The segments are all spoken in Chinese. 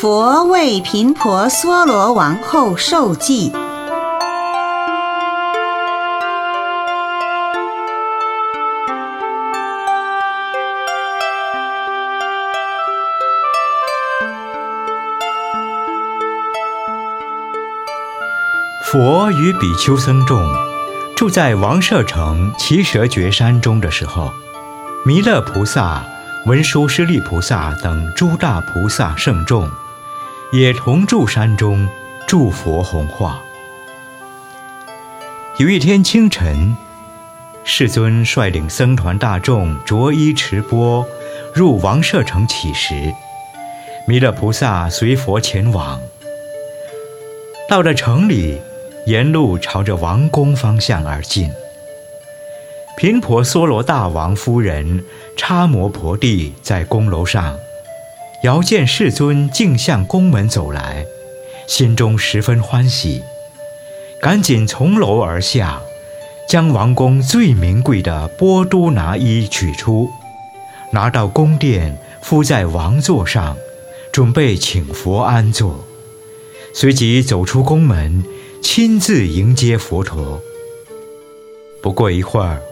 佛为频婆娑罗王后受记。佛与比丘僧众住在王舍城奇舍绝山中的时候，弥勒菩萨、文殊师利菩萨等诸大菩萨圣众。也同住山中，祝佛弘化。有一天清晨，世尊率领僧团大众着衣持钵，入王舍城乞食。弥勒菩萨随佛前往，到了城里，沿路朝着王宫方向而进。频婆娑罗大王夫人插摩婆帝在宫楼上。遥见世尊径向宫门走来，心中十分欢喜，赶紧从楼而下，将王宫最名贵的波多拿衣取出，拿到宫殿敷在王座上，准备请佛安坐。随即走出宫门，亲自迎接佛陀。不过一会儿，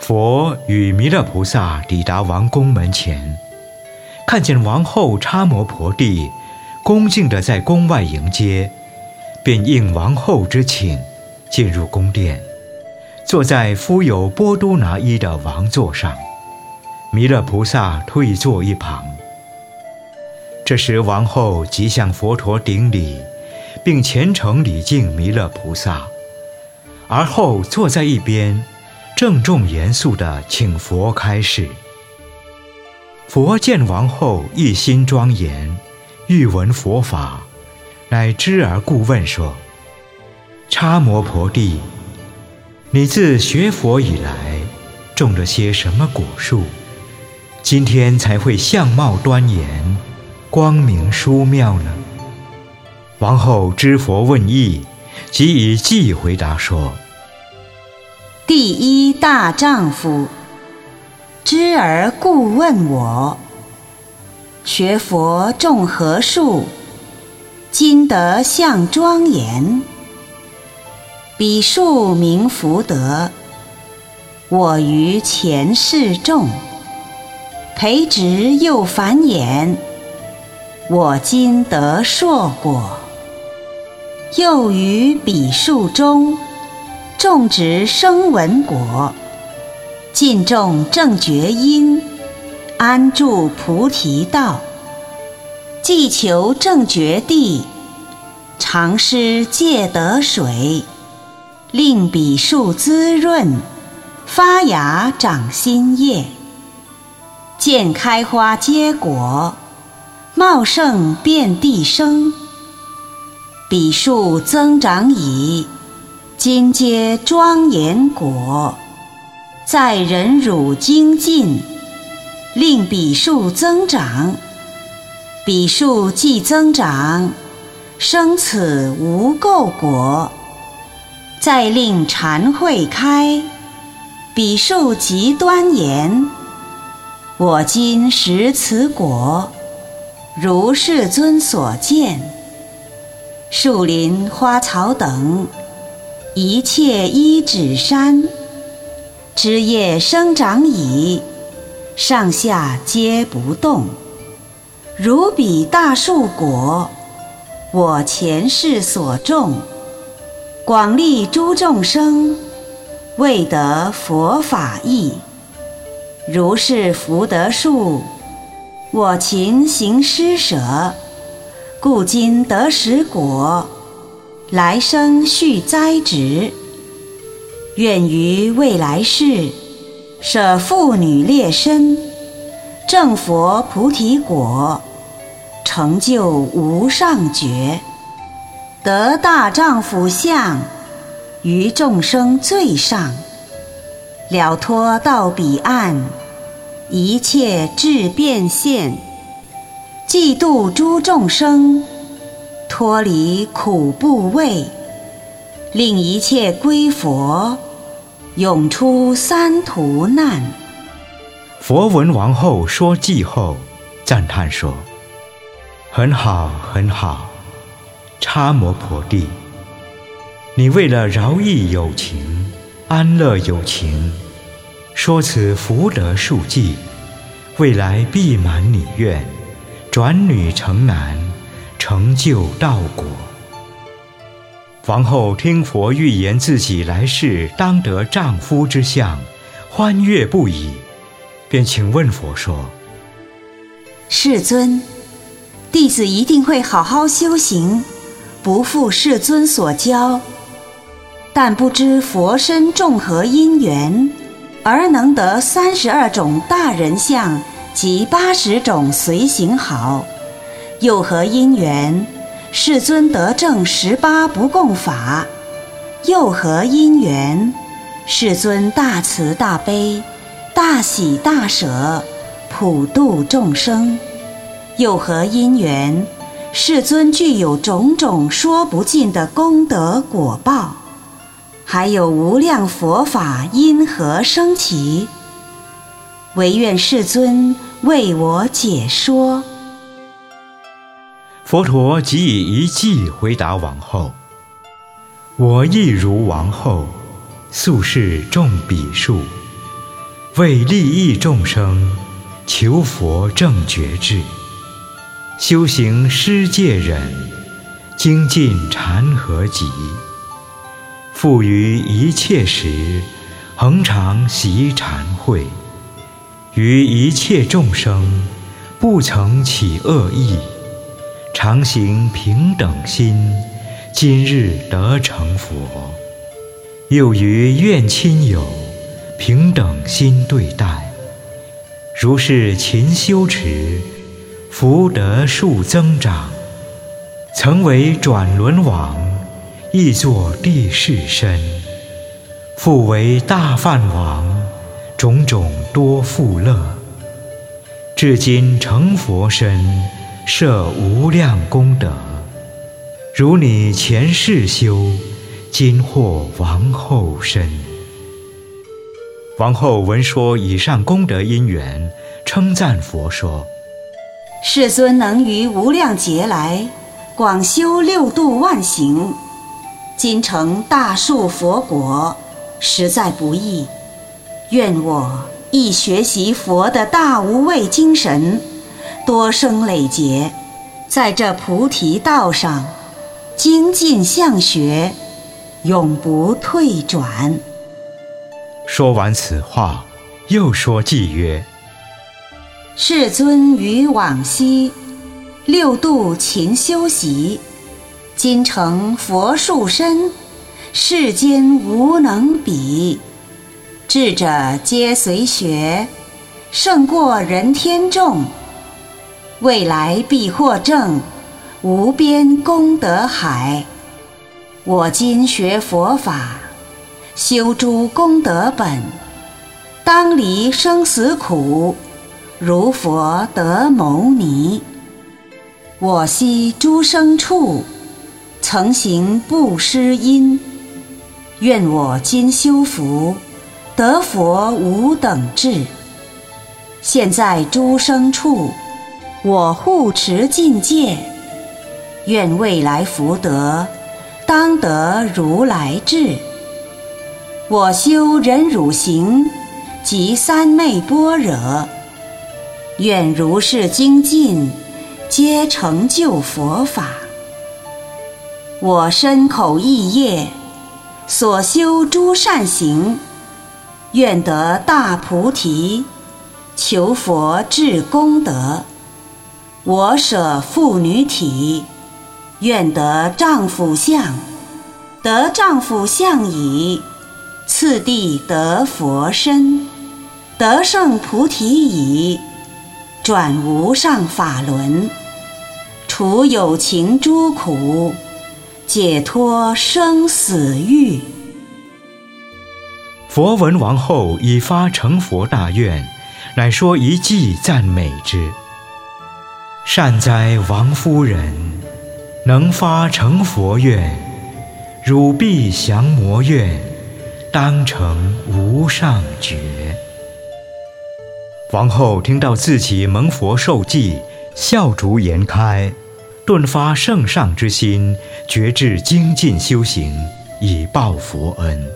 佛与弥勒菩萨抵达王宫门前。看见王后叉摩婆帝恭敬地在宫外迎接，便应王后之请，进入宫殿，坐在敷有波多拿衣的王座上。弥勒菩萨退坐一旁。这时，王后即向佛陀顶礼，并虔诚礼敬弥勒菩萨，而后坐在一边，郑重严肃地请佛开示。佛见王后一心庄严，欲闻佛法，乃知而故问说：“叉摩婆帝，你自学佛以来，种了些什么果树？今天才会相貌端严，光明殊妙呢？”王后知佛问意，即以偈回答说：“第一大丈夫。”知而故问我，学佛种何树？今得相庄严。彼树名福德。我于前世种，培植又繁衍。我今得硕果。又于彼树中种植生闻果。尽种正觉因，安住菩提道。既求正觉地，常施戒德水，令彼树滋润，发芽长新叶，见开花结果，茂盛遍地生。彼树增长矣，今皆庄严果。在忍辱精进，令彼树增长。彼树既增长，生此无垢果。再令禅慧开，彼树极端严。我今食此果，如世尊所见。树林花草等，一切依止山。枝叶生长矣，上下皆不动。如彼大树果，我前世所种，广利诸众生，未得佛法义。如是福德树，我勤行施舍，故今得实果，来生续栽植。愿于未来世，舍妇女劣身，正佛菩提果，成就无上觉，得大丈夫相，于众生最上，了脱到彼岸，一切智变现，济度诸众生，脱离苦怖畏。令一切归佛，涌出三途难。佛闻王后说偈后，赞叹说：“很好，很好，叉摩婆帝，你为了饶益有情、安乐有情，说此福德数计，未来必满你愿，转女成男，成就道果。王后听佛预言自己来世当得丈夫之相，欢悦不已，便请问佛说：“世尊。”弟子一定会好好修行，不负世尊所教。但不知佛身众何因缘，而能得三十二种大人相及八十种随行好？又何因缘，世尊得证十八不共法？又何因缘，世尊大慈大悲，大喜大舍，普度众生？又何因缘，世尊具有种种说不尽的功德果报，还有无量佛法因何生起？唯愿世尊为我解说。佛陀即以一偈回答王后：“我亦如王后，素是众比数，为利益众生，求佛正觉智。”修行施戒忍，精进禅和集。复于一切时，恒常习禅会。于一切众生，不曾起恶意，常行平等心。今日得成佛。又于愿亲友，平等心对待。如是勤修持。福德数增长，曾为转轮王，亦作地势身，复为大梵王，种种多富乐。至今成佛身，摄无量功德。如你前世修，今获王后身。王后闻说以上功德因缘，称赞佛说。世尊能于无量劫来广修六度万行，今成大树佛果，实在不易。愿我亦学习佛的大无畏精神，多生累劫，在这菩提道上精进向学，永不退转。说完此话，又说偈曰。世尊于往昔六度勤修习，今成佛树身，世间无能比。智者皆随学，胜过人天众。未来必获证无边功德海。我今学佛法，修诸功德本，当离生死苦。如佛得牟尼，我昔诸生处，曾行布施因，愿我今修福，得佛无等智。现在诸生处，我护持境界，愿未来福德，当得如来智。我修忍辱行，及三昧般若。愿如是精进，皆成就佛法。我身口意业所修诸善行，愿得大菩提，求佛至功德。我舍妇女体，愿得丈夫相，得丈夫相已，次第得佛身，得胜菩提已。转无上法轮，除有情诸苦，解脱生死欲。佛闻王后已发成佛大愿，乃说一偈赞美之：善哉，王夫人，能发成佛愿，汝必降魔怨，当成无上觉。王后听到自己蒙佛受记，笑逐颜开，顿发圣上之心，决志精进修行，以报佛恩，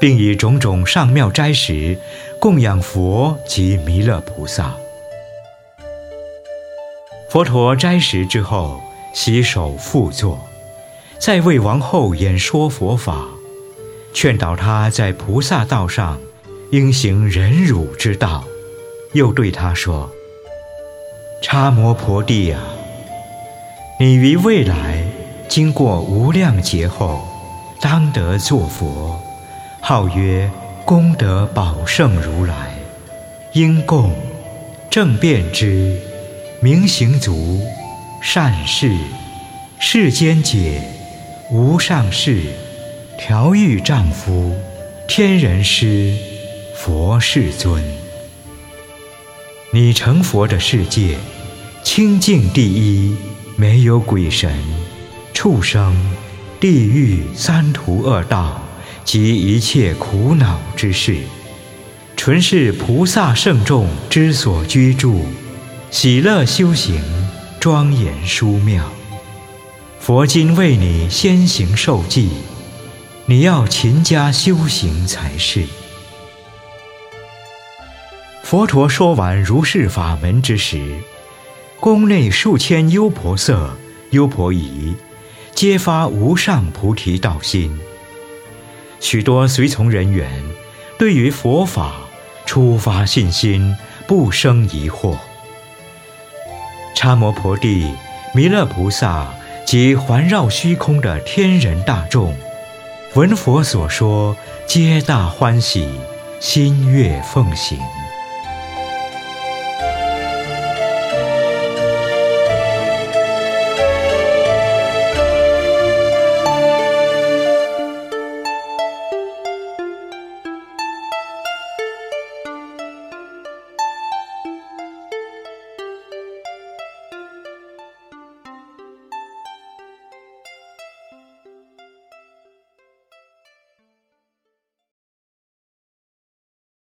并以种种上妙斋食供养佛及弥勒菩萨。佛陀斋食之后，洗手复坐，在为王后演说佛法，劝导他在菩萨道上应行忍辱之道，又对他说：“叉摩婆帝呀。”你于未来经过无量劫后，当得作佛，号曰功德宝胜如来，应供正遍知明行足善事世间解无上士调御丈夫天人师佛世尊。你成佛的世界清净第一。没有鬼神、畜生、地狱三途恶道及一切苦恼之事，纯是菩萨圣众之所居住，喜乐修行，庄严殊妙。佛今为你先行受记，你要勤加修行才是。佛陀说完如是法门之时。宫内数千优婆塞、优婆夷，皆发无上菩提道心。许多随从人员，对于佛法初发信心，不生疑惑。叉摩婆帝、弥勒菩萨及环绕虚空的天人大众，闻佛所说，皆大欢喜，心悦奉行。